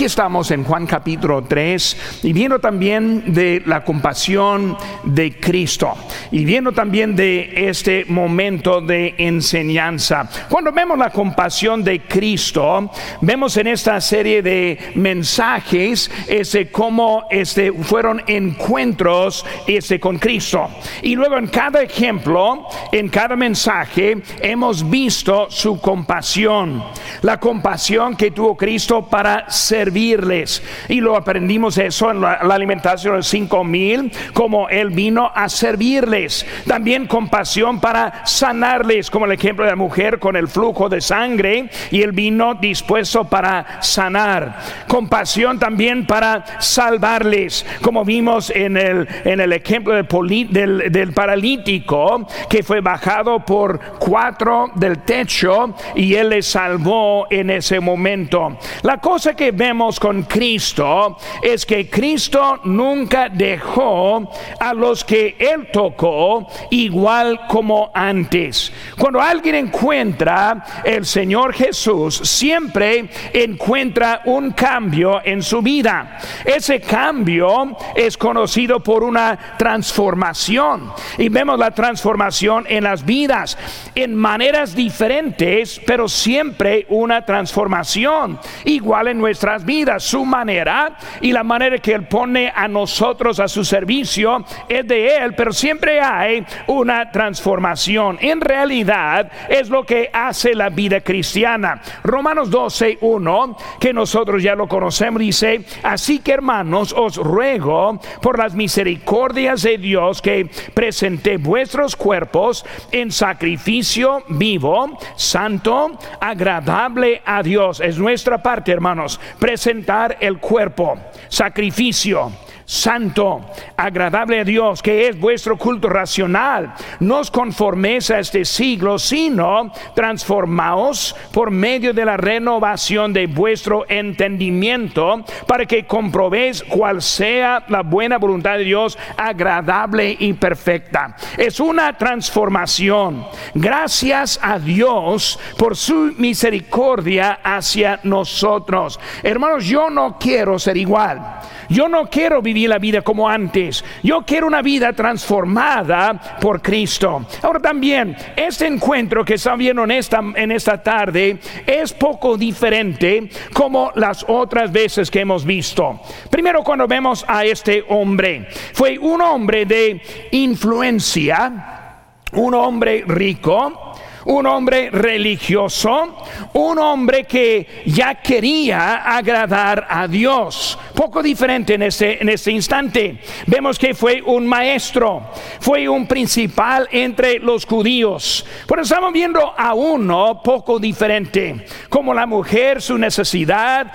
Aquí estamos en Juan capítulo 3 y viendo también de la compasión de Cristo y viendo también de este momento de enseñanza. Cuando vemos la compasión de Cristo, vemos en esta serie de mensajes este, cómo este, fueron encuentros este, con Cristo. Y luego en cada ejemplo, en cada mensaje, hemos visto su compasión. La compasión que tuvo Cristo para ser servirles. Y lo aprendimos eso en la, alimentación de cinco mil, como Él vino a servirles. También compasión para sanarles, como el ejemplo de la mujer con el flujo de sangre, y Él vino dispuesto para sanar. Compasión también para salvarles, como vimos en el, en el ejemplo del, del paralítico, que fue bajado por cuatro del techo y Él le salvó en ese momento. La cosa que vemos con Cristo es que Cristo nunca dejó a los que Él tocó igual como antes. Cuando alguien encuentra el Señor Jesús, siempre encuentra un cambio en su vida. Ese cambio es conocido por una transformación. Y vemos la transformación en las vidas en maneras diferentes, pero siempre una transformación. Igual en nuestras vidas su manera y la manera que Él pone a nosotros a su servicio es de Él, pero siempre hay una transformación. En realidad es lo que hace la vida cristiana. Romanos 12, 1, que nosotros ya lo conocemos, dice, así que hermanos, os ruego por las misericordias de Dios que presente vuestros cuerpos en sacrificio vivo, santo, agradable a Dios. Es nuestra parte, hermanos presentar el cuerpo, sacrificio santo, agradable a Dios, que es vuestro culto racional. No os conforméis a este siglo, sino transformaos por medio de la renovación de vuestro entendimiento, para que comprobéis cuál sea la buena voluntad de Dios, agradable y perfecta. Es una transformación. Gracias a Dios por su misericordia hacia nosotros. Hermanos, yo no quiero ser igual. Yo no quiero vivir la vida como antes. Yo quiero una vida transformada por Cristo. Ahora también, este encuentro que están viendo en esta, en esta tarde es poco diferente como las otras veces que hemos visto. Primero cuando vemos a este hombre. Fue un hombre de influencia, un hombre rico un hombre religioso, un hombre que ya quería agradar a Dios. Poco diferente en ese, en instante. Vemos que fue un maestro, fue un principal entre los judíos. Pero estamos viendo a uno poco diferente, como la mujer su necesidad,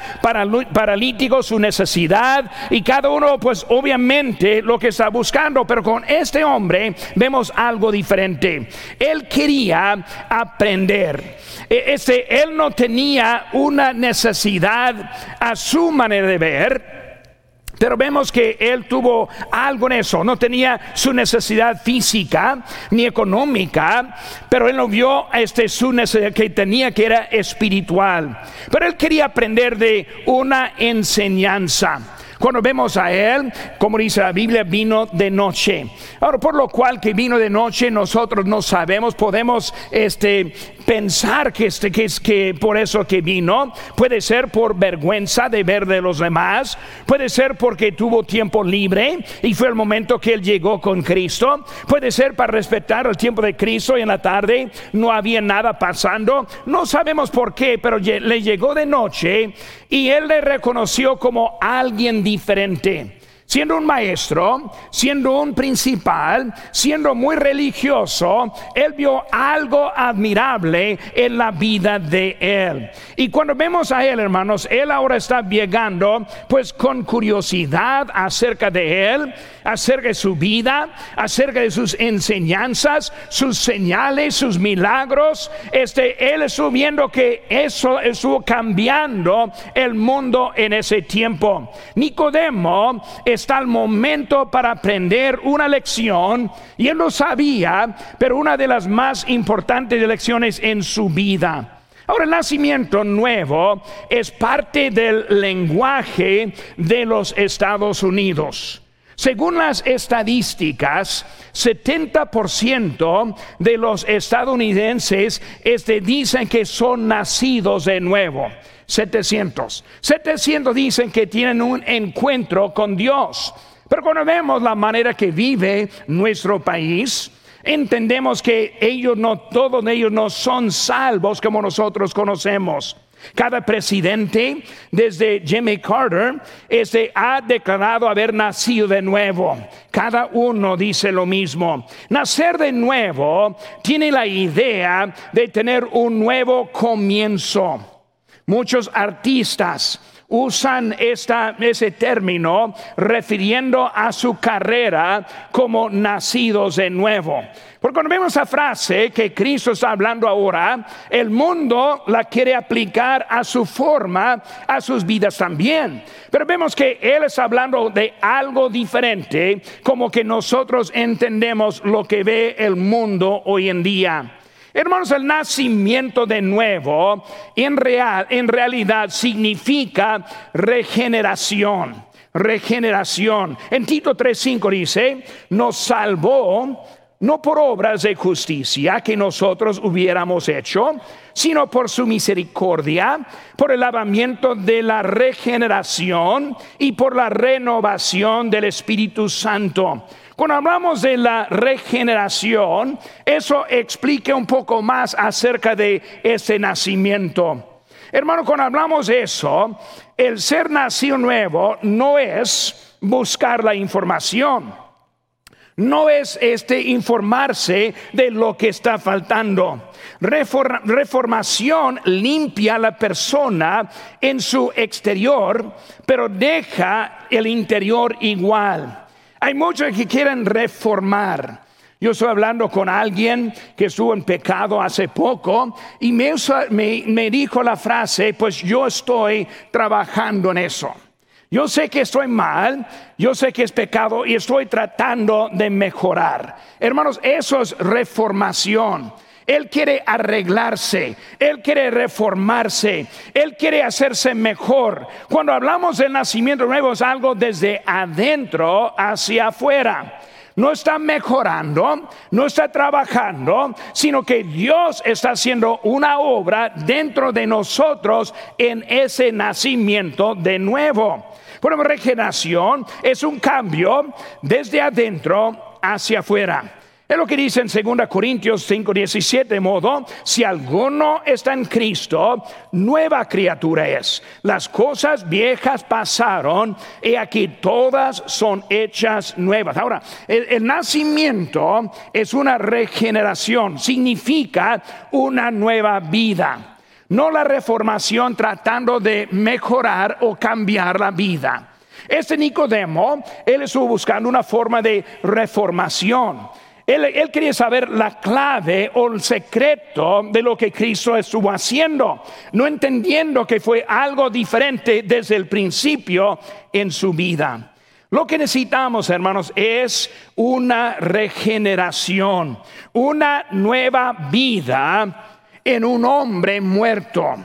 paralítico su necesidad, y cada uno pues obviamente lo que está buscando, pero con este hombre vemos algo diferente. Él quería aprender. E, ese, él no tenía una necesidad a su manera de ver. Pero vemos que él tuvo algo en eso, no tenía su necesidad física ni económica, pero él no vio este, su necesidad que tenía que era espiritual. Pero él quería aprender de una enseñanza. Cuando vemos a él, como dice la Biblia, vino de noche. Ahora, por lo cual que vino de noche, nosotros no sabemos, podemos este, pensar que, este, que es que por eso que vino, puede ser por vergüenza de ver de los demás, puede ser porque tuvo tiempo libre y fue el momento que él llegó con Cristo, puede ser para respetar el tiempo de Cristo y en la tarde no había nada pasando, no sabemos por qué, pero le llegó de noche y él le reconoció como alguien diferente siendo un maestro, siendo un principal, siendo muy religioso, él vio algo admirable en la vida de él. Y cuando vemos a él, hermanos, él ahora está llegando pues con curiosidad acerca de él, acerca de su vida, acerca de sus enseñanzas, sus señales, sus milagros. Este, él estuvo viendo que eso estuvo cambiando el mundo en ese tiempo. Nicodemo está al momento para aprender una lección y él lo sabía, pero una de las más importantes lecciones en su vida. Ahora, el nacimiento nuevo es parte del lenguaje de los Estados Unidos. Según las estadísticas, 70% de los estadounidenses este, dicen que son nacidos de nuevo. 700. 700 dicen que tienen un encuentro con Dios. Pero cuando vemos la manera que vive nuestro país, entendemos que ellos no, todos ellos no son salvos como nosotros conocemos. Cada presidente, desde Jimmy Carter, este, ha declarado haber nacido de nuevo. Cada uno dice lo mismo. Nacer de nuevo tiene la idea de tener un nuevo comienzo. Muchos artistas usan ese término refiriendo a su carrera como nacidos de nuevo. Porque cuando vemos esa frase que Cristo está hablando ahora, el mundo la quiere aplicar a su forma, a sus vidas también. Pero vemos que Él está hablando de algo diferente, como que nosotros entendemos lo que ve el mundo hoy en día. Hermanos, el nacimiento de nuevo en, real, en realidad significa regeneración. Regeneración. En Tito 3:5 dice, nos salvó no por obras de justicia que nosotros hubiéramos hecho, sino por su misericordia, por el lavamiento de la regeneración y por la renovación del Espíritu Santo cuando hablamos de la regeneración, eso explica un poco más acerca de ese nacimiento. Hermano, cuando hablamos de eso, el ser nacido nuevo no es buscar la información. No es este informarse de lo que está faltando. reformación limpia a la persona en su exterior, pero deja el interior igual. Hay muchos que quieren reformar. Yo estoy hablando con alguien que estuvo en pecado hace poco y me, me, dijo la frase, pues yo estoy trabajando en eso. Yo sé que estoy mal, yo sé que es pecado y estoy tratando de mejorar. Hermanos, eso es reformación. Él quiere arreglarse, Él quiere reformarse, Él quiere hacerse mejor. Cuando hablamos del nacimiento nuevo es algo desde adentro hacia afuera. No está mejorando, no está trabajando, sino que Dios está haciendo una obra dentro de nosotros en ese nacimiento de nuevo. Por regeneración es un cambio desde adentro hacia afuera. Es lo que dice en 2 Corintios 5, 17, modo, si alguno está en Cristo, nueva criatura es. Las cosas viejas pasaron y aquí todas son hechas nuevas. Ahora, el, el nacimiento es una regeneración, significa una nueva vida. No la reformación tratando de mejorar o cambiar la vida. Este Nicodemo, él estuvo buscando una forma de reformación él, quería saber la clave o el secreto de lo que Cristo estuvo haciendo, no entendiendo que fue algo diferente desde el principio en su vida. Lo que necesitamos, hermanos, es una regeneración, una nueva vida en un hombre muerto.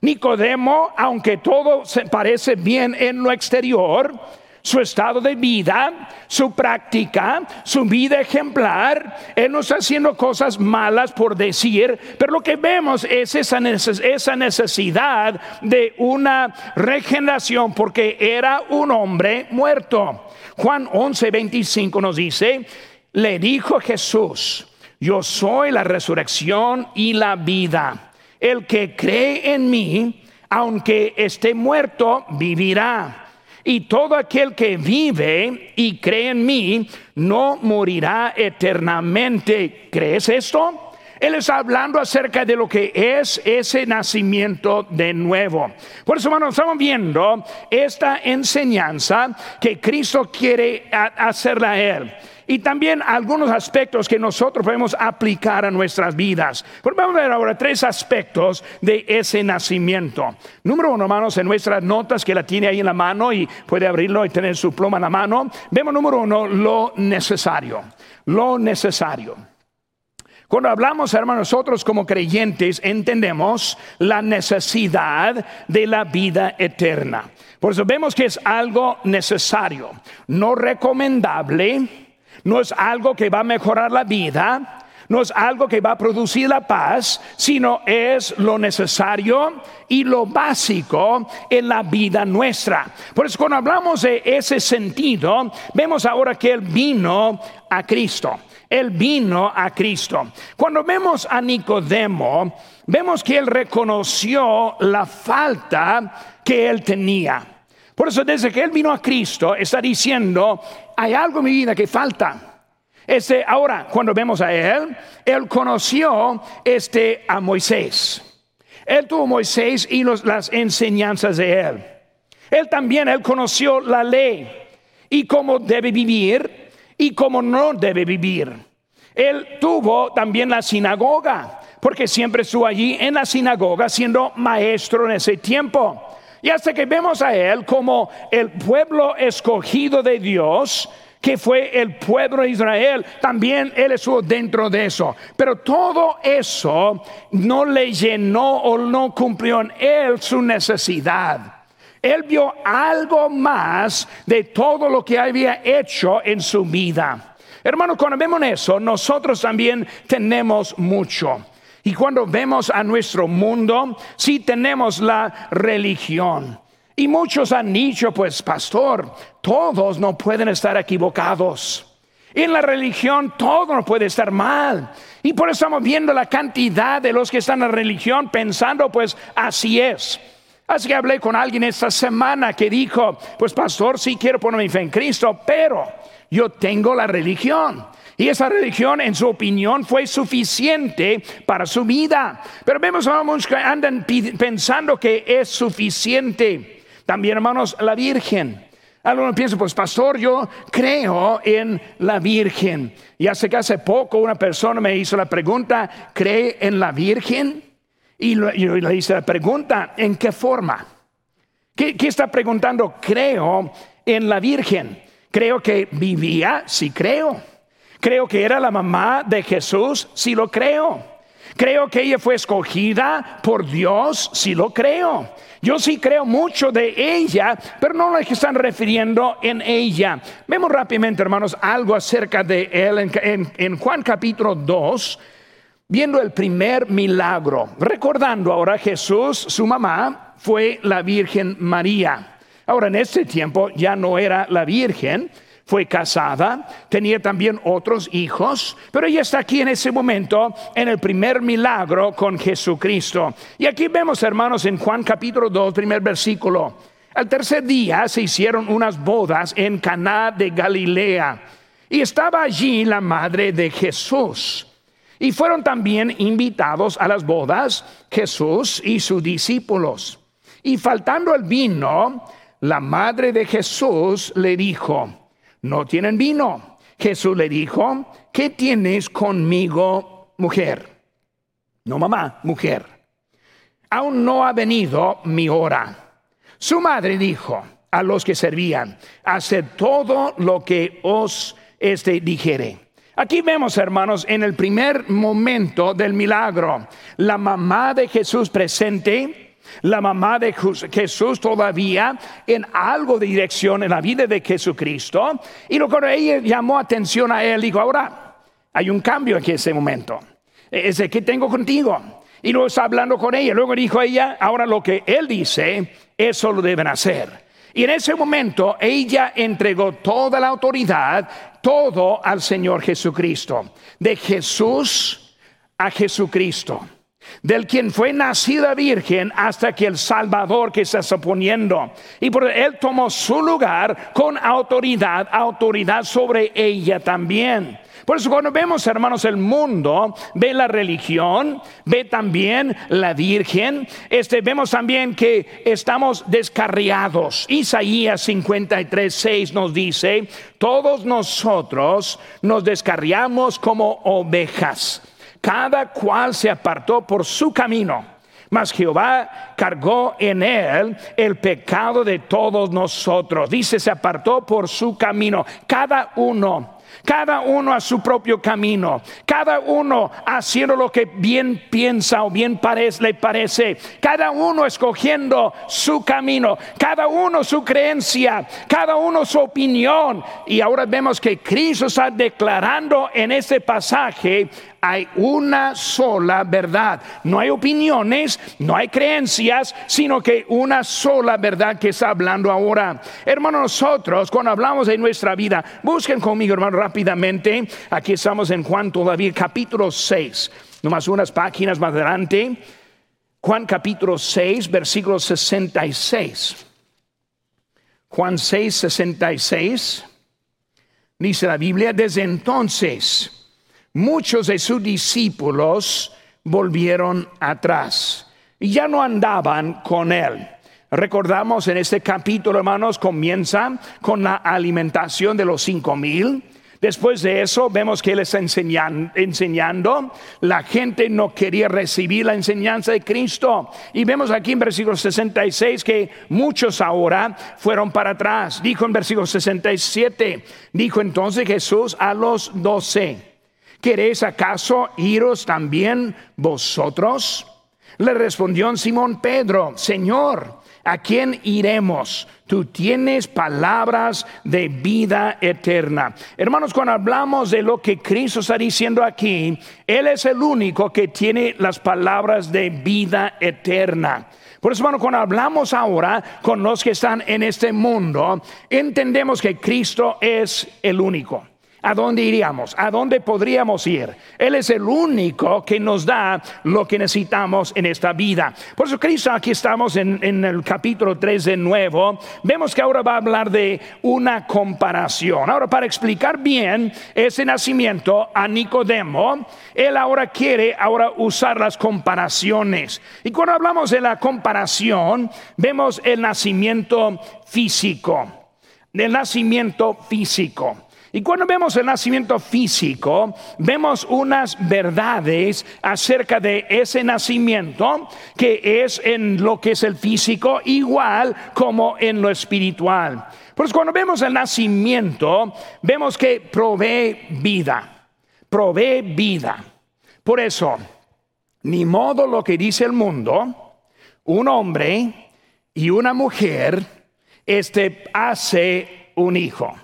Nicodemo, aunque todo se parece bien en lo exterior, su estado de vida, su práctica, su vida ejemplar. Él no está haciendo cosas malas por decir, pero lo que vemos es esa, necesidad de una regeneración porque era un hombre muerto. Juan 11, 25 nos dice, le dijo Jesús, yo soy la resurrección y la vida. El que cree en mí, aunque esté muerto, vivirá y todo aquel que vive y cree en mí no morirá eternamente. ¿Crees esto? Él está hablando acerca de lo que es ese nacimiento de nuevo. Por eso, hermanos, estamos viendo esta enseñanza que Cristo quiere hacerla a Él y también algunos aspectos que nosotros podemos aplicar a nuestras vidas. Pero vamos a ver ahora tres aspectos de ese nacimiento. Número uno, hermanos, en nuestras notas que la tiene ahí en la mano y puede abrirlo y tener su pluma en la mano, vemos número uno, lo necesario. Lo necesario. Cuando hablamos, hermanos, nosotros como creyentes entendemos la necesidad de la vida eterna. Por eso vemos que es algo necesario, no recomendable, no es algo que va a mejorar la vida, no es algo que va a producir la paz, sino es lo necesario y lo básico en la vida nuestra. Por eso cuando hablamos de ese sentido, vemos ahora que Él vino a Cristo. Él vino a Cristo. Cuando vemos a Nicodemo, vemos que Él reconoció la falta que Él tenía. Por eso desde que Él vino a Cristo, está diciendo, hay algo en mi vida que falta. Este, ahora, cuando vemos a él, él conoció este, a Moisés. Él tuvo Moisés y las enseñanzas de él. Él también, él conoció la ley y cómo debe vivir y cómo no debe vivir. Él tuvo también la sinagoga, porque siempre estuvo allí en la sinagoga siendo maestro en ese tiempo. Y hasta que vemos a él como el pueblo escogido de Dios, que fue el pueblo de Israel, también él estuvo dentro de eso. Pero todo eso no le llenó o no cumplió en él su necesidad. Él vio algo más de todo lo que había hecho en su vida. Hermano, cuando vemos eso, nosotros también tenemos mucho. Y cuando vemos a nuestro mundo, sí tenemos la religión. Y muchos han dicho, pues, pastor, todos no pueden estar equivocados. En la religión todo no puede estar mal. Y por eso estamos viendo la cantidad de los que están en la religión pensando, pues, así es. Así que hablé con alguien esta semana que dijo, pues, pastor, sí quiero poner mi fe en Cristo, pero yo tengo la religión. Y esa religión, en su opinión, fue suficiente para su vida. Pero vemos a muchos que andan pensando que es suficiente. También, hermanos, la Virgen. Algunos piensan, pues pastor, yo creo en la Virgen. Y hace que hace poco una persona me hizo la pregunta, ¿cree en la Virgen? Y yo le hice la pregunta, ¿en qué forma? ¿Qué, ¿Qué, está preguntando? Creo en la Virgen. Creo que vivía, sí creo. Creo que era la mamá de Jesús, sí lo creo. Creo que ella fue escogida por Dios, sí lo creo. Yo sí creo mucho de ella, pero no lo que están refiriendo en ella. Vemos rápidamente, hermanos, algo acerca de él en, en Juan capítulo 2, viendo el primer milagro. Recordando ahora Jesús, su mamá, fue la Virgen María. Ahora, en este tiempo ya no era la Virgen, fue casada, tenía también otros hijos, pero ella está aquí en ese momento en el primer milagro con Jesucristo. Y aquí vemos, hermanos, en Juan capítulo 2, primer versículo. Al tercer día se hicieron unas bodas en Caná de Galilea y estaba allí la madre de Jesús. Y fueron también invitados a las bodas Jesús y sus discípulos. Y faltando el vino, la madre de Jesús le dijo, no tienen vino. Jesús le dijo, ¿qué tienes conmigo, mujer? No, mamá, mujer. Aún no ha venido mi hora. Su madre dijo a los que servían, haced todo lo que os este dijere. Aquí vemos, hermanos, en el primer momento del milagro, la mamá de Jesús presente, la mamá de Jesús todavía en algo de dirección en la vida de Jesucristo. Y lo que ella llamó atención a él, dijo, ahora hay un cambio en ese momento. Es de que tengo contigo. Y luego está hablando con ella. Luego dijo ella, ahora lo que él dice, eso lo deben hacer. Y en ese momento ella entregó toda la autoridad, todo al Señor Jesucristo. De Jesús a Jesucristo del quien fue nacida virgen hasta que el Salvador que se está poniendo. Y por él tomó su lugar con autoridad, autoridad sobre ella también. Por eso cuando vemos, hermanos, el mundo, ve la religión, ve también la Virgen, este, vemos también que estamos descarriados. Isaías 53, 6 nos dice, todos nosotros nos descarriamos como ovejas cada cual se apartó por su camino. Mas Jehová cargó en él el pecado de todos nosotros. Dice, se apartó por su camino. Cada uno cada uno a su propio camino, cada uno haciendo lo que bien piensa o bien le parece, cada uno escogiendo su camino, cada uno su creencia, cada uno su opinión. Y ahora vemos que Cristo está declarando en este pasaje hay una sola verdad. No hay opiniones, no hay creencias, sino que una sola verdad que está hablando ahora. Hermanos, nosotros cuando hablamos de nuestra vida, busquen conmigo, hermano, rápidamente. Aquí estamos en Juan todavía, capítulo 6, nomás unas páginas más adelante. Juan capítulo 6, versículo 66. Juan 6, 66. Dice la Biblia, desde entonces muchos de sus discípulos volvieron atrás y ya no andaban con él. Recordamos en este capítulo, hermanos, comienza con la alimentación de los cinco mil. Después de eso vemos que él está enseñando, La gente no quería recibir la enseñanza de Cristo. Y vemos aquí en versículo 66 que muchos ahora fueron para atrás. Dijo en versículo 67, dijo entonces Jesús a los doce. ¿Queréis acaso iros también vosotros? Le respondió Simón Pedro, Señor, ¿a quién iremos? Tú tienes palabras de vida eterna. Hermanos, cuando hablamos de lo que Cristo está diciendo aquí, Él es el único que tiene las palabras de vida eterna. Por eso, hermano, cuando hablamos ahora con los que están en este mundo, entendemos que Cristo es el único. ¿A dónde iríamos? ¿A dónde podríamos ir? Él es el único que nos da lo que necesitamos en esta vida. Por eso Cristo, aquí estamos en, el capítulo 3 de nuevo. Vemos que ahora va a hablar de una comparación. Ahora, para explicar bien ese nacimiento a Nicodemo, él ahora quiere ahora usar las comparaciones. Y cuando hablamos de la comparación, vemos el nacimiento físico. El nacimiento físico. Y cuando vemos el nacimiento físico, vemos unas verdades acerca de ese nacimiento que es en lo que es el físico igual como en lo espiritual. Pues cuando vemos el nacimiento, vemos que provee vida, provee vida. Por eso, ni modo lo que dice el mundo, un hombre y una mujer, este hace un hijo.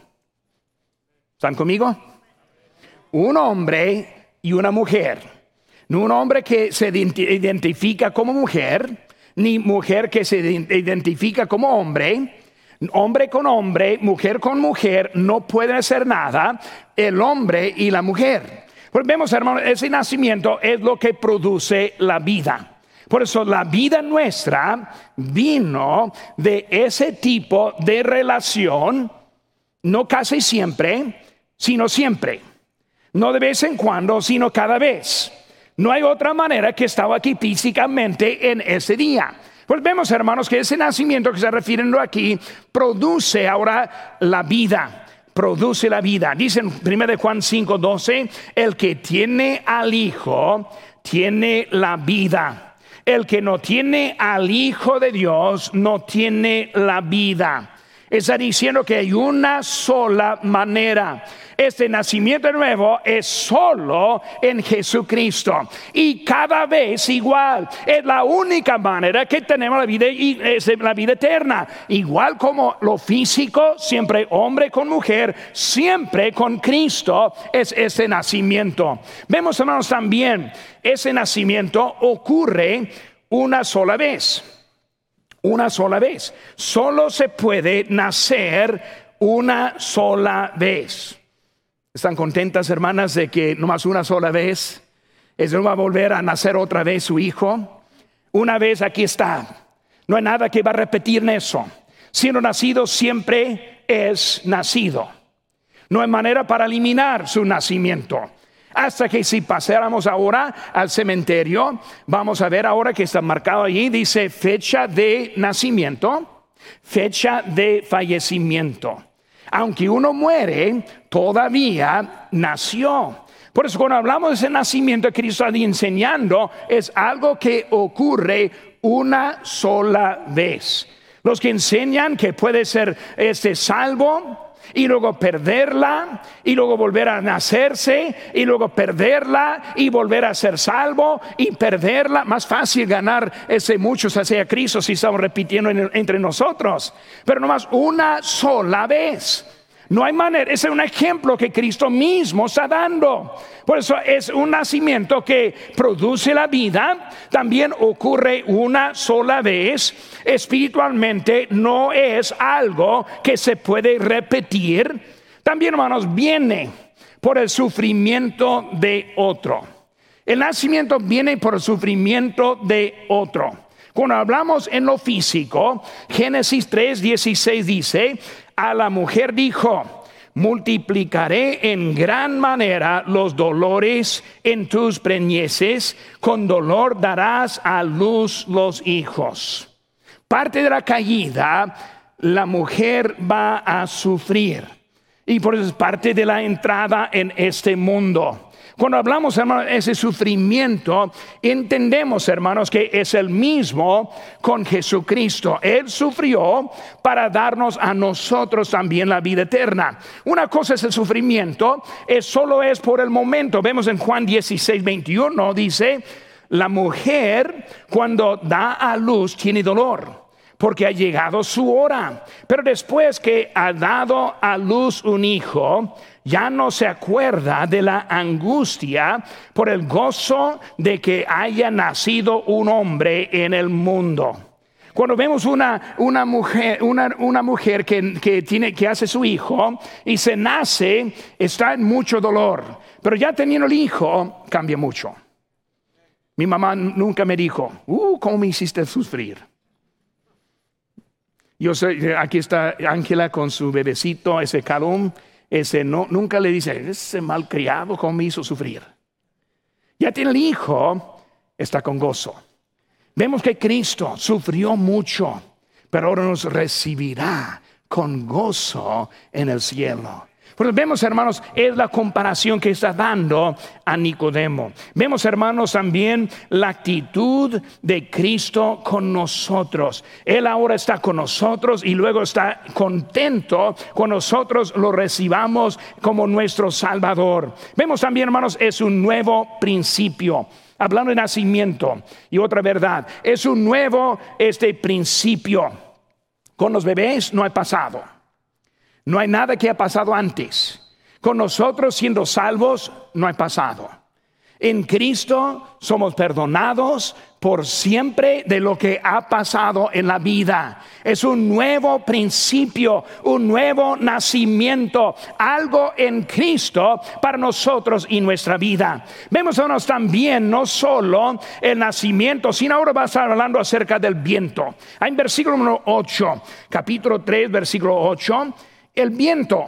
¿Están conmigo? Un hombre y una mujer. No un hombre que se identifica como mujer, ni mujer que se identifica como hombre. Hombre con hombre, mujer con mujer, no pueden hacer nada el hombre y la mujer. Pues vemos, hermanos, ese nacimiento es lo que produce la vida. Por eso la vida nuestra vino de ese tipo de relación, no casi siempre, sino siempre. No de vez en cuando, sino cada vez. No hay otra manera que estaba aquí físicamente en ese día. Pues vemos, hermanos, que ese nacimiento que se refiriendo aquí produce ahora la vida. Produce la vida. Dicen 1 Juan 5, 12, el que tiene al Hijo, tiene la vida. El que no tiene al Hijo de Dios, no tiene la vida. Está diciendo que hay una sola manera este nacimiento nuevo es solo en Jesucristo. Y cada vez igual. Es la única manera que tenemos la vida, es la vida eterna. Igual como lo físico, siempre hombre con mujer, siempre con Cristo es ese nacimiento. Vemos, hermanos, también ese nacimiento ocurre una sola vez. Una sola vez. Solo se puede nacer una sola vez. ¿Están contentas, hermanas, de que nomás una sola vez es no va a volver a nacer otra vez su hijo? Una vez aquí está. No hay nada que va a repetir eso. Siendo nacido siempre es nacido. No hay manera para eliminar su nacimiento. Hasta que si pasáramos ahora al cementerio, vamos a ver ahora que está marcado allí, dice fecha de nacimiento, fecha de fallecimiento aunque uno muere, todavía nació. Por eso cuando hablamos de ese nacimiento de Cristo enseñando, es algo que ocurre una sola vez. Los que enseñan que puede ser este salvo y luego perderla y luego volver a nacerse y luego perderla y volver a ser salvo y perderla. Más fácil ganar ese muchos hacia Cristo si estamos repitiendo entre nosotros, pero nomás una sola vez. No hay manera, ese es un ejemplo que Cristo mismo está dando. Por eso es un nacimiento que produce la vida, también ocurre una sola vez. Espiritualmente no es algo que se puede repetir. También, hermanos, viene por el sufrimiento de otro. El nacimiento viene por el sufrimiento de otro. Cuando hablamos en lo físico, Génesis 3, 16 dice, a la mujer dijo, multiplicaré en gran manera los dolores en tus preñeces, con dolor darás a luz los hijos. Parte de la caída, la mujer va a sufrir. Y por eso es parte de la entrada en este mundo. Cuando hablamos, hermanos, de ese sufrimiento, entendemos, hermanos, que es el mismo con Jesucristo. Él sufrió para darnos a nosotros también la vida eterna. Una cosa es el sufrimiento, es solo es por el momento. Vemos en Juan 16, 21, dice, la mujer cuando da a luz tiene dolor porque ha llegado su hora. Pero después que ha dado a luz un hijo, ya no se acuerda de la angustia por el gozo de que haya nacido un hombre en el mundo. Cuando vemos una, una mujer, una, una mujer que, que, tiene, que hace su hijo y se nace, está en mucho dolor. Pero ya teniendo el hijo, cambia mucho. Mi mamá nunca me dijo, uh, ¿cómo me hiciste sufrir? Yo sé, aquí está Ángela con su bebecito, ese calum ese no, nunca le dice, ese malcriado, ¿cómo me hizo sufrir? Ya tiene el hijo, está con gozo. Vemos que Cristo sufrió mucho, pero ahora nos recibirá con gozo en el cielo. Pues vemos, hermanos, es la comparación que está dando a Nicodemo. Vemos, hermanos, también la actitud de Cristo con nosotros. Él ahora está con nosotros y luego está contento con nosotros lo recibamos como nuestro Salvador. Vemos también, hermanos, es un nuevo principio hablando de nacimiento y otra verdad, es un nuevo este principio. Con los bebés no hay pasado. No hay nada que ha pasado antes. Con nosotros siendo salvos, no hay pasado. En Cristo somos perdonados por siempre de lo que ha pasado en la vida. Es un nuevo principio, un nuevo nacimiento, algo en Cristo para nosotros y nuestra vida. Vemos también no solo el nacimiento, sino ahora va a estar hablando acerca del viento. En versículo número 8, capítulo 3, versículo 8 el viento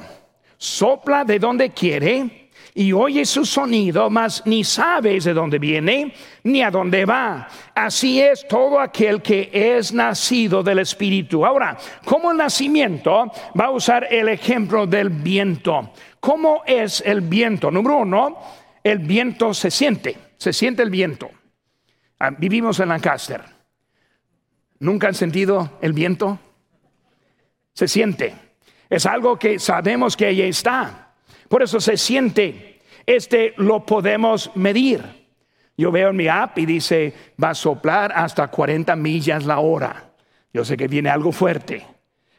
sopla de donde quiere y oye su sonido, mas ni sabes de dónde viene ni a dónde va. Así es todo aquel que es nacido del Espíritu. Ahora, como el nacimiento, va a usar el ejemplo del viento. ¿Cómo es el viento? Número uno, el viento se siente, se siente el viento. Ah, vivimos en Lancaster. ¿Nunca han sentido el viento? Se siente. Es algo que sabemos que ahí está. Por eso se siente. Este lo podemos medir. Yo veo en mi app y dice, va a soplar hasta 40 millas la hora. Yo sé que viene algo fuerte,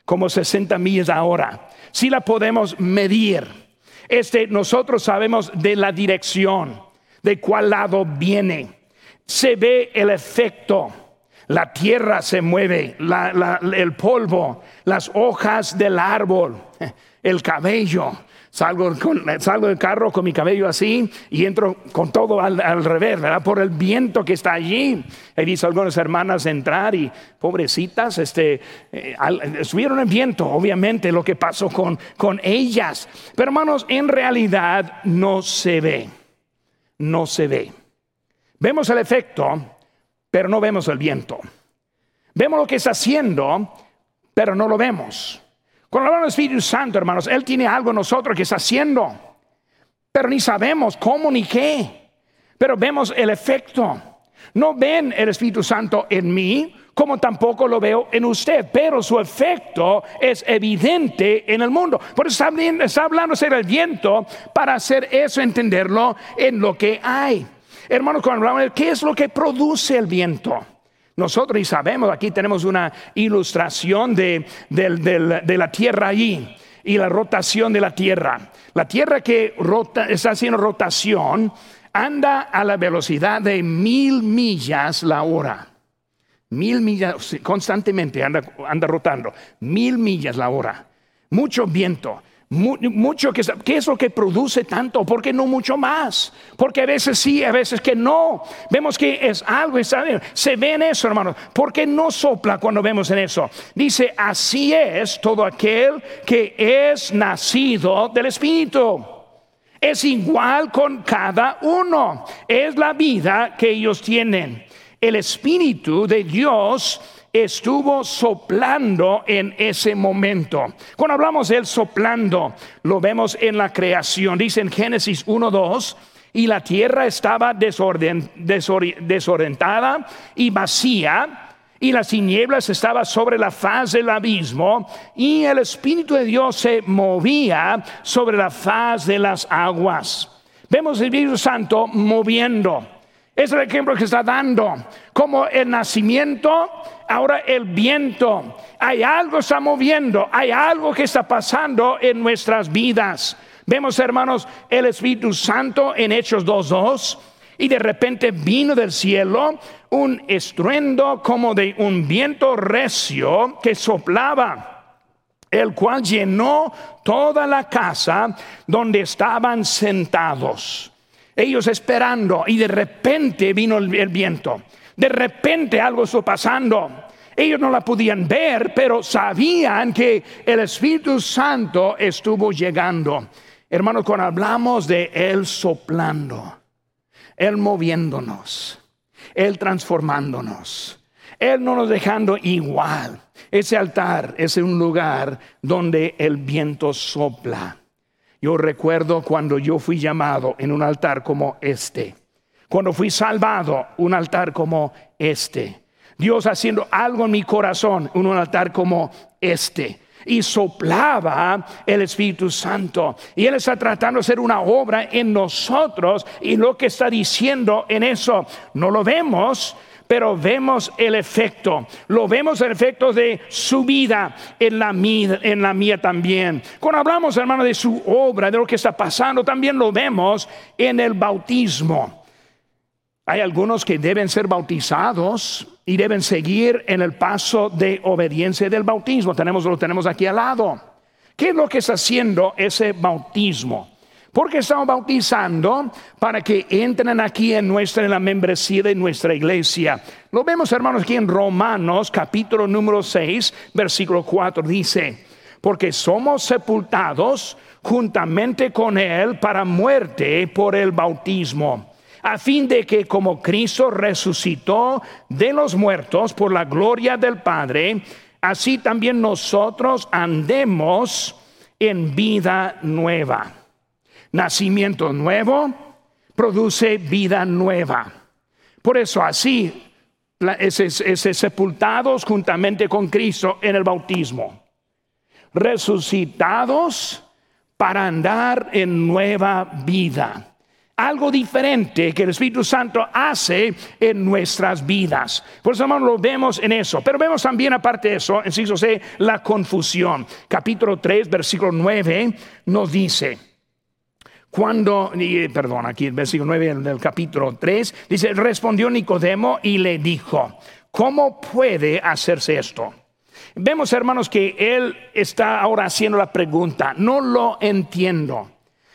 como 60 millas la hora. Si la podemos medir. Este, nosotros sabemos de la dirección, de cuál lado viene. Se ve el efecto la tierra se mueve, el polvo, las hojas del árbol, el cabello. Salgo, salgo del carro con mi cabello así y entro con todo al, revés, ¿verdad? Por el viento que está allí. He visto algunas hermanas entrar y pobrecitas, este, eh, subieron el viento, obviamente, lo que pasó con, con ellas. Pero hermanos, en realidad no se ve, no se ve. Vemos el efecto, pero no vemos el viento. Vemos lo que está haciendo, pero no lo vemos. Cuando hablamos del Espíritu Santo, hermanos, Él tiene algo en nosotros que está haciendo, pero ni sabemos cómo ni qué, pero vemos el efecto. No ven el Espíritu Santo en mí como tampoco lo veo en usted, pero su efecto es evidente en el mundo. Por eso está, está hablando del viento para hacer eso, entenderlo en lo que hay. Hermanos, cuando hablamos de qué es lo que produce el viento. Nosotros y sabemos, aquí tenemos una ilustración de, la tierra allí y la rotación de la tierra. La tierra que está haciendo rotación anda a la velocidad de mil millas la hora. Mil millas, constantemente anda rotando. Mil millas la hora. Mucho viento. Mucho que, ¿Qué es lo que produce tanto? ¿Por qué no mucho más? Porque a veces sí, a veces que no. Vemos que es algo, se ve en eso, hermanos. ¿Por qué no sopla cuando vemos en eso? Dice, así es todo aquel que es nacido del Espíritu. Es igual con cada uno. Es la vida que ellos tienen el Espíritu de Dios estuvo soplando en ese momento. Cuando hablamos de él soplando, lo vemos en la creación. Dice en Génesis 1.2, y la tierra estaba desorientada y vacía, y las tinieblas estaban sobre la faz del abismo, y el Espíritu de Dios se movía sobre la faz de las aguas. Vemos el Espíritu Santo moviendo. Es el ejemplo que está dando. Como el nacimiento, ahora el viento. Hay algo está moviendo, hay algo que está pasando en nuestras vidas. Vemos, hermanos, el Espíritu Santo en Hechos 2.2. Y de repente vino del cielo un estruendo como de un viento recio que soplaba, el cual llenó toda la casa donde estaban sentados ellos esperando y de repente vino el, viento. De repente algo estuvo pasando. Ellos no la podían ver, pero sabían que el Espíritu Santo estuvo llegando. Hermanos, cuando hablamos de Él soplando, Él moviéndonos, Él transformándonos, Él no nos dejando igual. Ese altar es un lugar donde el viento sopla. Yo recuerdo cuando yo fui llamado en un altar como este, cuando fui salvado, un altar como este. Dios haciendo algo en mi corazón, en un altar como este. Y soplaba el Espíritu Santo. Y Él está tratando de hacer una obra en nosotros. Y lo que está diciendo en eso, no lo vemos, pero vemos el efecto, lo vemos el efecto de su vida en la mía, también. Cuando hablamos, hermano, de su obra, de lo que está pasando, también lo vemos en el bautismo. Hay algunos que deben ser bautizados y deben seguir en el paso de obediencia del bautismo. Tenemos, lo tenemos aquí al lado. ¿Qué es lo que está haciendo ese bautismo? Porque estamos bautizando para que entren aquí en nuestra en la membresía de nuestra iglesia. Lo vemos, hermanos, aquí en Romanos, capítulo número 6, versículo 4, dice, porque somos sepultados juntamente con Él para muerte por el bautismo, a fin de que como Cristo resucitó de los muertos por la gloria del Padre, así también nosotros andemos en vida nueva nacimiento nuevo produce vida nueva. Por eso así ese, sepultados juntamente con Cristo en el bautismo, resucitados para andar en nueva vida. Algo diferente que el Espíritu Santo hace en nuestras vidas. Por eso, hermano, lo vemos en eso. Pero vemos también, aparte de eso, en C, la confusión. Capítulo 3, versículo 9, nos dice cuando, perdón, aquí el versículo 9 del capítulo 3, dice, respondió Nicodemo y le dijo, ¿cómo puede hacerse esto? Vemos, hermanos, que él está ahora haciendo la pregunta, no lo entiendo.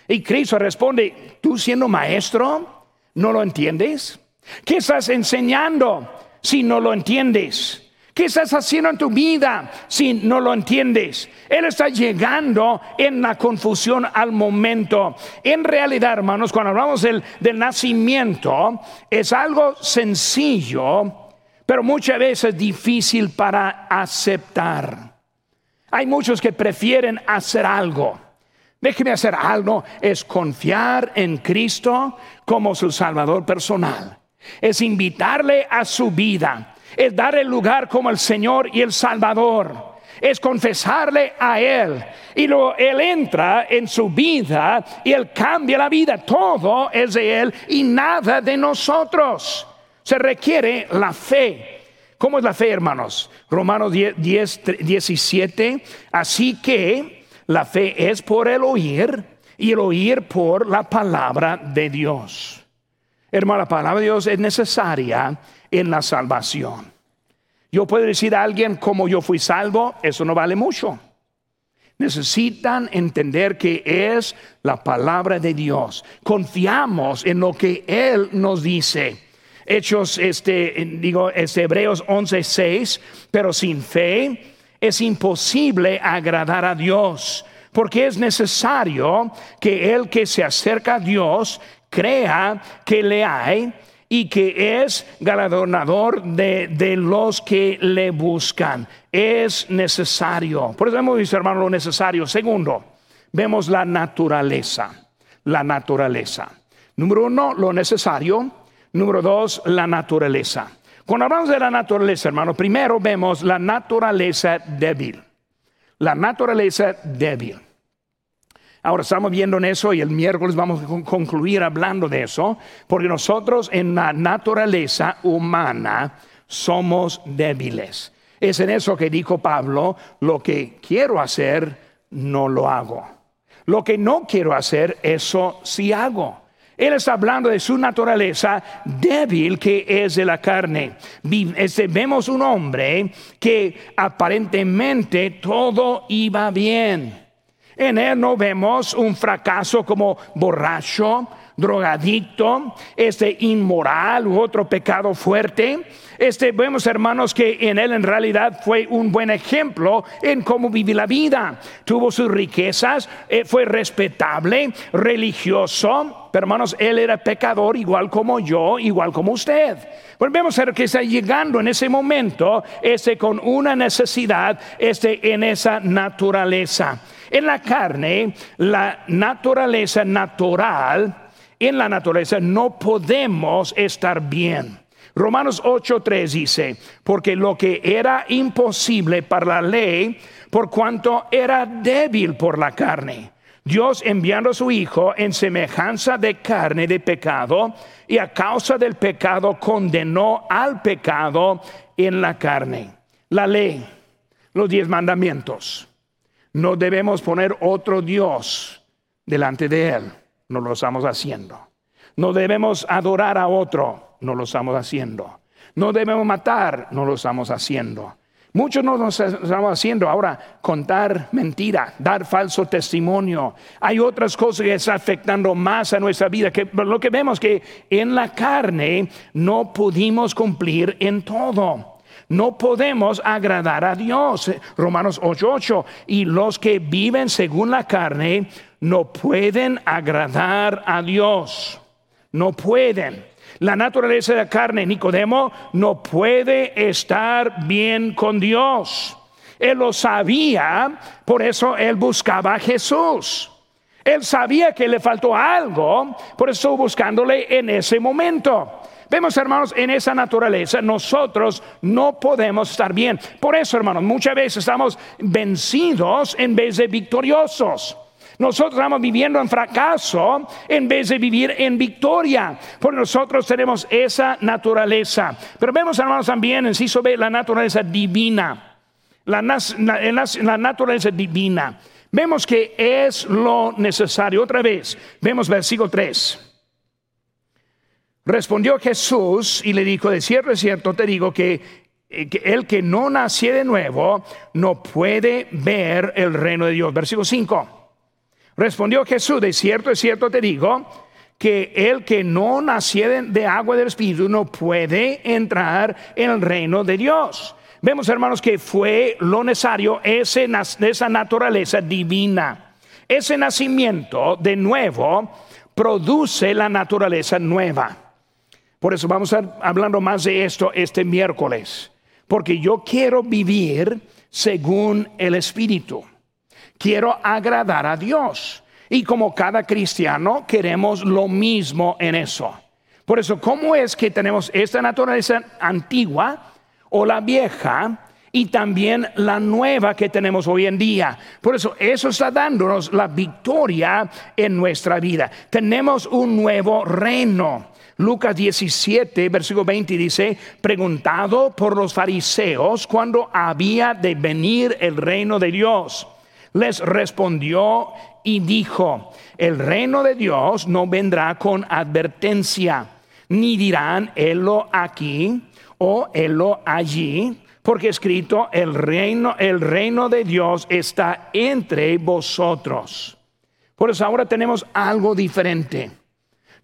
Y Cristo responde, tú siendo maestro, ¿no lo entiendes? ¿Qué estás enseñando si no lo entiendes? ¿Qué estás haciendo en tu vida si no lo entiendes? Él está llegando en la confusión al momento. En realidad, hermanos, cuando hablamos del, nacimiento, es algo sencillo, pero muchas veces difícil para aceptar. Hay muchos que prefieren hacer algo. Déjeme hacer algo, es confiar en Cristo como su Salvador personal. Es invitarle a su vida es dar el lugar como el Señor y el Salvador. Es confesarle a Él. Y luego Él entra en su vida y Él cambia la vida. Todo es de Él y nada de nosotros. Se requiere la fe. ¿Cómo es la fe, hermanos? Romanos 10, 17. Así que la fe es por el oír y el oír por la palabra de Dios. Hermano, la palabra de Dios es necesaria en la salvación. Yo puedo decir a alguien como yo fui salvo, eso no vale mucho. Necesitan entender que es la palabra de Dios. Confiamos en lo que Él nos dice. Hechos, este, digo, es Hebreos 11:6, pero sin fe es imposible agradar a Dios, porque es necesario que el que se acerca a Dios crea que le hay y que es galardonador de, de, los que le buscan. Es necesario. Por eso hemos hermano, lo necesario. Segundo, vemos la naturaleza. La naturaleza. Número uno, lo necesario. Número dos, la naturaleza. Cuando hablamos de la naturaleza, hermano, primero vemos la naturaleza débil. La naturaleza débil. Ahora estamos viendo en eso y el miércoles vamos a concluir hablando de eso, porque nosotros en la naturaleza humana somos débiles. Es en eso que dijo Pablo, lo que quiero hacer, no lo hago. Lo que no quiero hacer, eso sí hago. Él está hablando de su naturaleza débil que es de la carne. Este, vemos un hombre que aparentemente todo iba bien en él no vemos un fracaso como borracho, drogadicto, este inmoral u otro pecado fuerte. Este vemos hermanos que en él en realidad fue un buen ejemplo en cómo vivir la vida. Tuvo sus riquezas, eh, fue respetable, religioso, pero hermanos, él era pecador igual como yo, igual como usted. Vemos que está llegando en ese momento, este con una necesidad, este en esa naturaleza. En la carne, la naturaleza natural, en la naturaleza no podemos estar bien. Romanos 8:3 dice, porque lo que era imposible para la ley, por cuanto era débil por la carne, Dios enviando a su Hijo en semejanza de carne de pecado, y a causa del pecado condenó al pecado en la carne. La ley, los diez mandamientos. No debemos poner otro Dios delante de Él. No lo estamos haciendo. No debemos adorar a otro. No lo estamos haciendo. No debemos matar. No lo estamos haciendo. Muchos no lo estamos haciendo ahora, contar mentira, dar falso testimonio. Hay otras cosas que están afectando más a nuestra vida, que lo que vemos que en la carne no pudimos cumplir en todo. No podemos agradar a Dios. Romanos 8:8. Y los que viven según la carne no pueden agradar a Dios. No pueden. La naturaleza de la carne, Nicodemo, no puede estar bien con Dios. Él lo sabía, por eso él buscaba a Jesús. Él sabía que le faltó algo, por eso buscándole en ese momento. Vemos, hermanos, en esa naturaleza nosotros no podemos estar bien. Por eso, hermanos, muchas veces estamos vencidos en vez de victoriosos. Nosotros estamos viviendo en fracaso en vez de vivir en victoria, porque nosotros tenemos esa naturaleza. Pero vemos, hermanos, también en sí sobre la naturaleza divina. La, la, naturaleza divina. Vemos que es lo necesario. Otra vez, vemos versículo 3. Respondió Jesús y le dijo, de cierto, de cierto, te digo que, eh, que, el que no nació de nuevo no puede ver el reino de Dios. Versículo 5. Respondió Jesús, de cierto, de cierto, te digo que el que no naciere de agua del Espíritu no puede entrar en el reino de Dios. Vemos, hermanos, que fue lo necesario ese, esa naturaleza divina. Ese nacimiento de nuevo produce la naturaleza nueva. Por eso vamos a estar hablando más de esto este miércoles. Porque yo quiero vivir según el Espíritu. Quiero agradar a Dios. Y como cada cristiano queremos lo mismo en eso. Por eso, ¿cómo es que tenemos esta naturaleza antigua? o la vieja y también la nueva que tenemos hoy en día. Por eso, eso está dándonos la victoria en nuestra vida. Tenemos un nuevo reino. Lucas 17, versículo 20 dice, preguntado por los fariseos cuando había de venir el reino de Dios, les respondió y dijo, el reino de Dios no vendrá con advertencia, ni dirán, helo aquí o helo allí, porque escrito, el reino, el reino de Dios está entre vosotros. Por eso ahora tenemos algo diferente.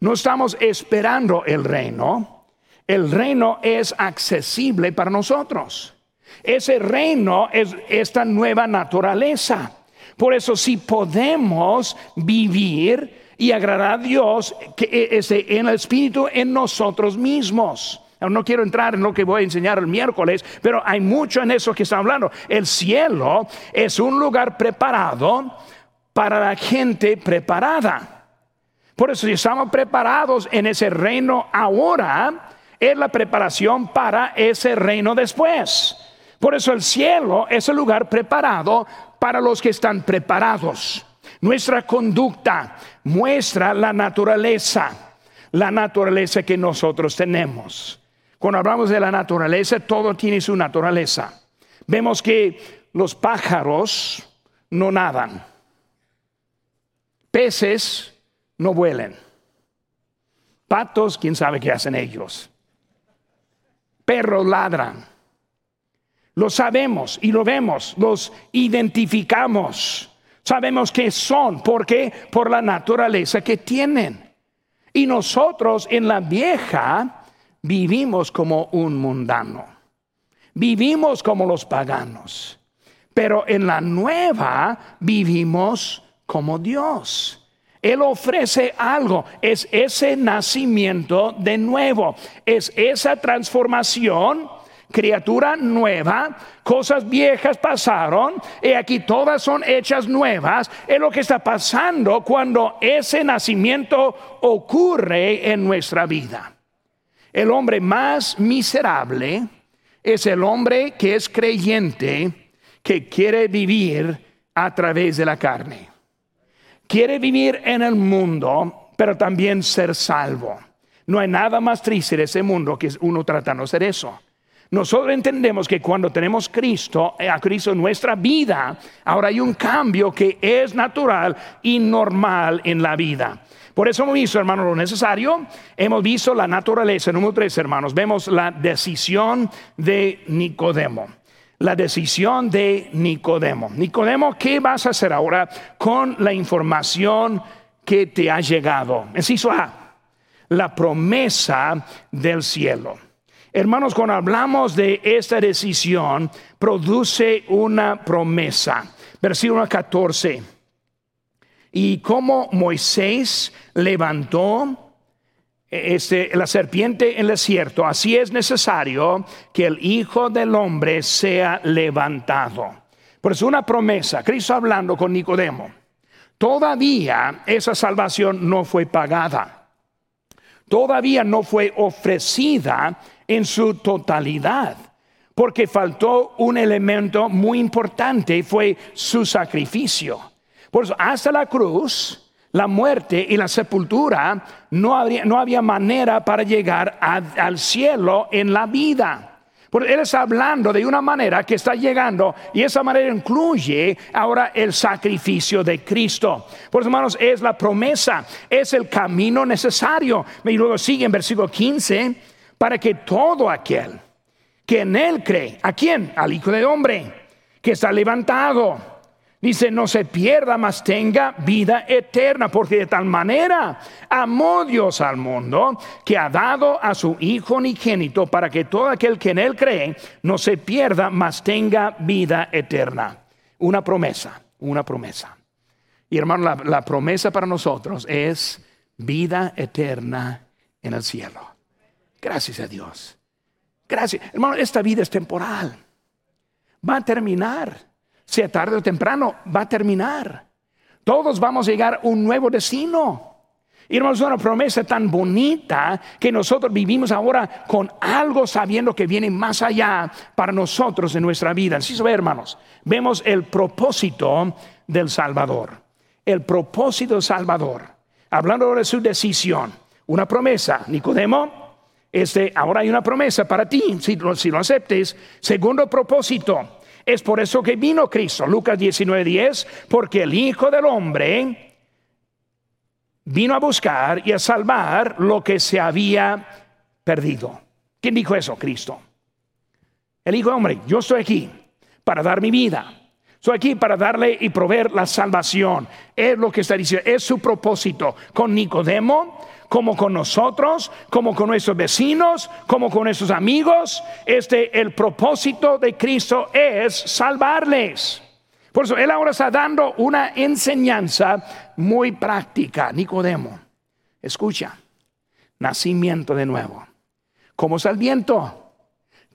No estamos esperando el reino. El reino es accesible para nosotros. Ese reino es esta nueva naturaleza. Por eso si podemos vivir y agradar a Dios que ese en el espíritu en nosotros mismos. No quiero entrar en lo que voy a enseñar el miércoles, pero hay mucho en eso que está hablando. El cielo es un lugar preparado para la gente preparada. Por eso si estamos preparados en ese reino ahora, es la preparación para ese reino después. Por eso el cielo es el lugar preparado para los que están preparados. Nuestra conducta muestra la naturaleza, la naturaleza que nosotros tenemos. Cuando hablamos de la naturaleza, todo tiene su naturaleza. Vemos que los pájaros no nadan, peces no vuelen, patos, quién sabe qué hacen ellos, perros ladran. Lo sabemos y lo vemos, los identificamos. Sabemos que son, ¿por qué? Por la naturaleza que tienen. Y nosotros en la vieja vivimos como un mundano, vivimos como los paganos, pero en la nueva vivimos como Dios. Él ofrece algo, es ese nacimiento de nuevo, es esa transformación. Criatura nueva, cosas viejas pasaron. Y aquí todas son hechas nuevas. Es lo que está pasando cuando ese nacimiento ocurre en nuestra vida. El hombre más miserable es el hombre que es creyente, que quiere vivir a través de la carne. Quiere vivir en el mundo, pero también ser salvo. No hay nada más triste de ese mundo que uno tratando de hacer eso. Nosotros entendemos que cuando tenemos Cristo, eh, a Cristo en nuestra vida, ahora hay un cambio que es natural y normal en la vida. Por eso hemos visto, hermanos, lo necesario. Hemos visto la naturaleza. Número tres, hermanos, vemos la decisión de Nicodemo. La decisión de Nicodemo. Nicodemo, ¿qué vas a hacer ahora con la información que te ha llegado? Enciso A, la promesa del cielo. Hermanos, cuando hablamos de esta decisión, produce una promesa. Versículo 14 y cómo Moisés levantó este, la serpiente en el desierto, así es necesario que el Hijo del Hombre sea levantado. Por eso una promesa, Cristo hablando con Nicodemo. Todavía esa salvación no fue pagada. Todavía no fue ofrecida en su totalidad. Porque faltó un elemento muy importante, fue su sacrificio. Por eso, hasta la cruz, la muerte y la sepultura, no, había manera para llegar al cielo en la vida. Porque Él está hablando de una manera que está llegando y esa manera incluye ahora el sacrificio de Cristo. Por eso, hermanos, es la promesa, es el camino necesario. Y luego sigue en versículo 15, para que todo aquel que en Él cree, ¿a quién? Al Hijo del Hombre, que está levantado Dice, no se pierda, mas tenga vida eterna, porque de tal manera amó Dios al mundo que ha dado a su Hijo unigénito para que todo aquel que en él cree no se pierda, mas tenga vida eterna. Una promesa, una promesa. Y hermano, la, la promesa para nosotros es vida eterna en el cielo. Gracias a Dios. Gracias. Hermano, esta vida es temporal. Va a terminar sea tarde o temprano, va a terminar. Todos vamos a llegar a un nuevo destino. Hermanos, una promesa tan bonita que nosotros vivimos ahora con algo sabiendo que viene más allá para nosotros en nuestra vida. Así ve, hermanos, vemos el propósito del Salvador. El propósito del Salvador. Hablando de su decisión, una promesa, Nicodemo. Este, ahora hay una promesa para ti, si, si lo aceptes. Segundo propósito, es por eso que vino Cristo, Lucas 19:10, porque el Hijo del Hombre vino a buscar y a salvar lo que se había perdido. ¿Quién dijo eso? Cristo. El Hijo Hombre, yo estoy aquí para dar mi vida. Estoy aquí para darle y proveer la salvación. Es lo que está diciendo, es su propósito. Con Nicodemo, como con nosotros, como con nuestros vecinos, como con nuestros amigos. Este, el propósito de Cristo es salvarles. Por eso Él ahora está dando una enseñanza muy práctica. Nicodemo, escucha, nacimiento de nuevo. ¿Cómo es el viento?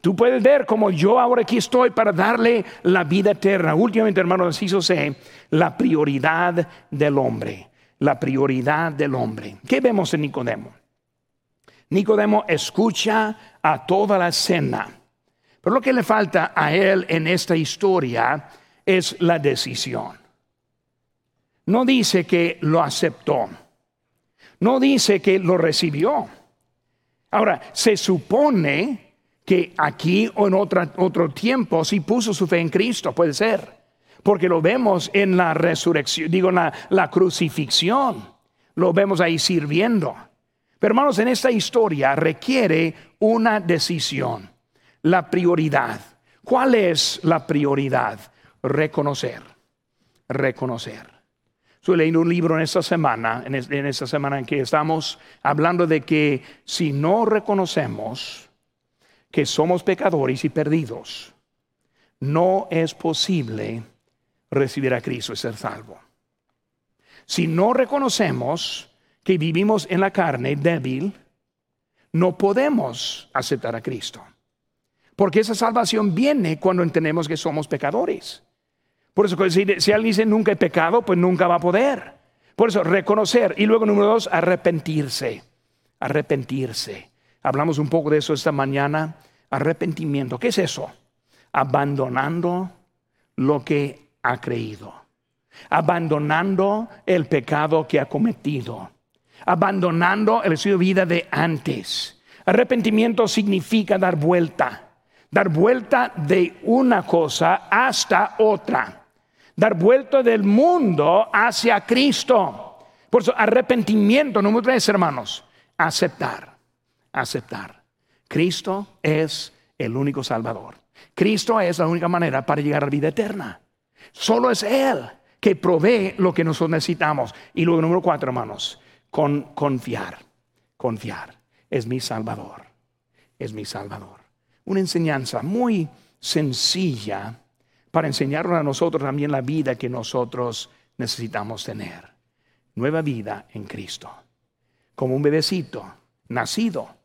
Tú puedes ver como yo ahora aquí estoy para darle la vida eterna. Últimamente, hermano, así sé la prioridad del hombre. La prioridad del hombre. ¿Qué vemos en Nicodemo? Nicodemo escucha a toda la escena. Pero lo que le falta a él en esta historia es la decisión. No dice que lo aceptó. No dice que lo recibió. Ahora, se supone que aquí o en otro tiempo sí puso su fe en Cristo, puede ser. Porque lo vemos en la resurrección, digo, en la, la crucifixión. Lo vemos ahí sirviendo. Pero hermanos, en esta historia requiere una decisión, la prioridad. ¿Cuál es la prioridad? reconocer, reconocer. Estoy leyendo un libro en esta semana, en, esta semana en que estamos hablando de que si no reconocemos que somos pecadores y perdidos, no es posible recibir a Cristo y ser salvo. Si no reconocemos que vivimos en la carne débil, no podemos aceptar a Cristo. Porque esa salvación viene cuando entendemos que somos pecadores. Por eso, si, alguien dice nunca he pecado, pues nunca va a poder. Por eso, reconocer. Y luego, número dos, arrepentirse. Arrepentirse. Hablamos un poco de eso esta mañana. Arrepentimiento. ¿Qué es eso? Abandonando lo que ha creído. Abandonando el pecado que ha cometido. Abandonando el estilo de vida de antes. Arrepentimiento significa dar vuelta. Dar vuelta de una cosa hasta otra dar vuelta del mundo hacia Cristo. Por eso, arrepentimiento, número tres, hermanos, aceptar, aceptar. Cristo es el único Salvador. Cristo es la única manera para llegar a la vida eterna. Solo es Él que provee lo que nosotros necesitamos. Y luego, número cuatro, hermanos, con confiar, confiar. Es mi Salvador, es mi Salvador. Una enseñanza muy sencilla para enseñarnos a nosotros también la vida que nosotros necesitamos tener. Nueva vida en Cristo. Como un bebecito nacido